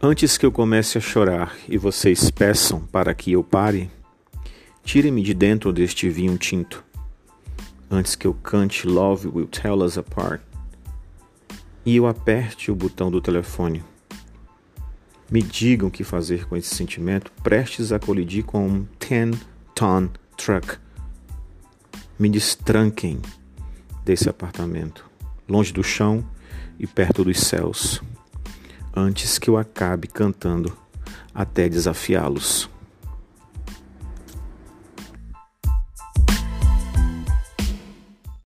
Antes que eu comece a chorar e vocês peçam para que eu pare, tirem-me de dentro deste vinho tinto. Antes que eu cante Love Will Tell Us Apart e eu aperte o botão do telefone. Me digam o que fazer com esse sentimento prestes a colidir com um 10-ton truck. Me destranquem desse apartamento, longe do chão e perto dos céus antes que eu acabe cantando até desafiá-los.